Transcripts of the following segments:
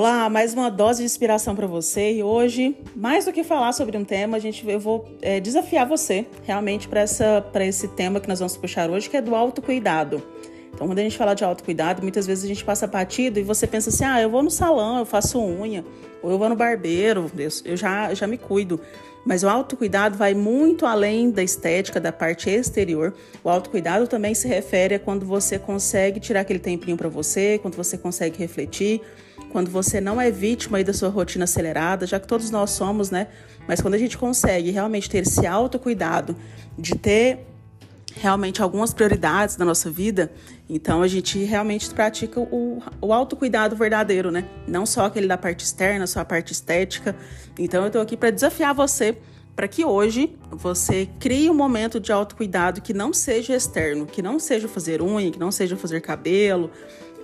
Olá, mais uma dose de inspiração para você e hoje, mais do que falar sobre um tema, a gente, eu vou é, desafiar você realmente para esse tema que nós vamos puxar hoje, que é do autocuidado. Então, quando a gente fala de autocuidado, muitas vezes a gente passa batido e você pensa assim: ah, eu vou no salão, eu faço unha, ou eu vou no barbeiro, eu, já, já me cuido. Mas o autocuidado vai muito além da estética, da parte exterior. O autocuidado também se refere a quando você consegue tirar aquele tempinho para você, quando você consegue refletir, quando você não é vítima aí da sua rotina acelerada, já que todos nós somos, né? Mas quando a gente consegue realmente ter esse autocuidado, de ter realmente algumas prioridades na nossa vida, então a gente realmente pratica o, o autocuidado verdadeiro, né? Não só aquele da parte externa, só a parte estética. Então eu estou aqui para desafiar você para que hoje você crie um momento de autocuidado que não seja externo, que não seja fazer unha, que não seja fazer cabelo,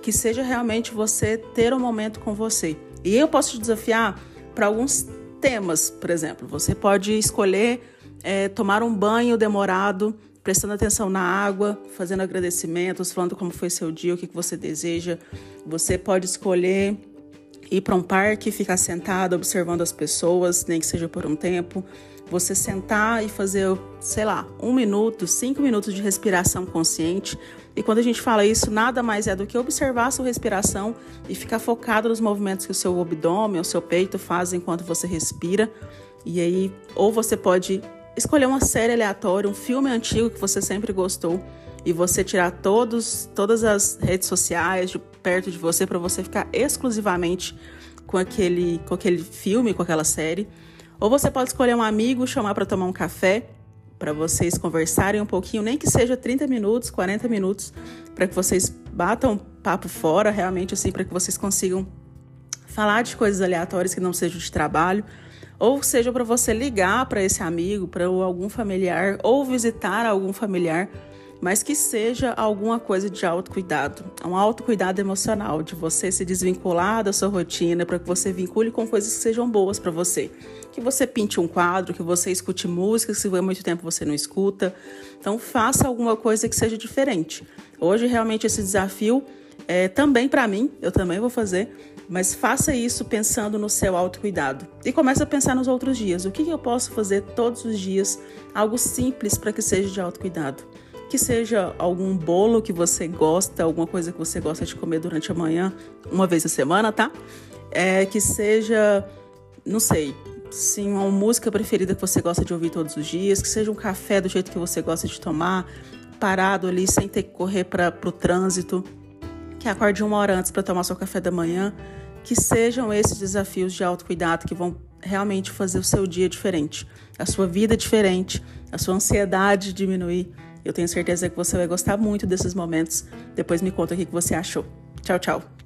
que seja realmente você ter um momento com você. E eu posso te desafiar para alguns temas, por exemplo, você pode escolher é, tomar um banho demorado prestando atenção na água, fazendo agradecimentos, falando como foi seu dia, o que você deseja. Você pode escolher ir para um parque, ficar sentado observando as pessoas, nem que seja por um tempo. Você sentar e fazer, sei lá, um minuto, cinco minutos de respiração consciente. E quando a gente fala isso, nada mais é do que observar a sua respiração e ficar focado nos movimentos que o seu abdômen, o seu peito fazem enquanto você respira. E aí, ou você pode escolher uma série aleatória, um filme antigo que você sempre gostou e você tirar todos, todas as redes sociais de perto de você para você ficar exclusivamente com aquele, com aquele filme, com aquela série. Ou você pode escolher um amigo, chamar para tomar um café, para vocês conversarem um pouquinho, nem que seja 30 minutos, 40 minutos, para que vocês batam papo fora, realmente assim, para que vocês consigam falar de coisas aleatórias que não sejam de trabalho ou seja para você ligar para esse amigo, para algum familiar, ou visitar algum familiar, mas que seja alguma coisa de autocuidado, um autocuidado emocional, de você se desvincular da sua rotina, para que você vincule com coisas que sejam boas para você. Que você pinte um quadro, que você escute música, se há muito tempo você não escuta. Então faça alguma coisa que seja diferente. Hoje realmente esse desafio é também para mim, eu também vou fazer, mas faça isso pensando no seu autocuidado. E comece a pensar nos outros dias. O que eu posso fazer todos os dias? Algo simples para que seja de autocuidado. Que seja algum bolo que você gosta, alguma coisa que você gosta de comer durante a manhã, uma vez a semana, tá? É, que seja, não sei, sim, uma música preferida que você gosta de ouvir todos os dias, que seja um café do jeito que você gosta de tomar, parado ali sem ter que correr para o trânsito que acorde uma hora antes para tomar seu café da manhã, que sejam esses desafios de autocuidado que vão realmente fazer o seu dia diferente, a sua vida diferente, a sua ansiedade diminuir. Eu tenho certeza que você vai gostar muito desses momentos. Depois me conta o que você achou. Tchau, tchau.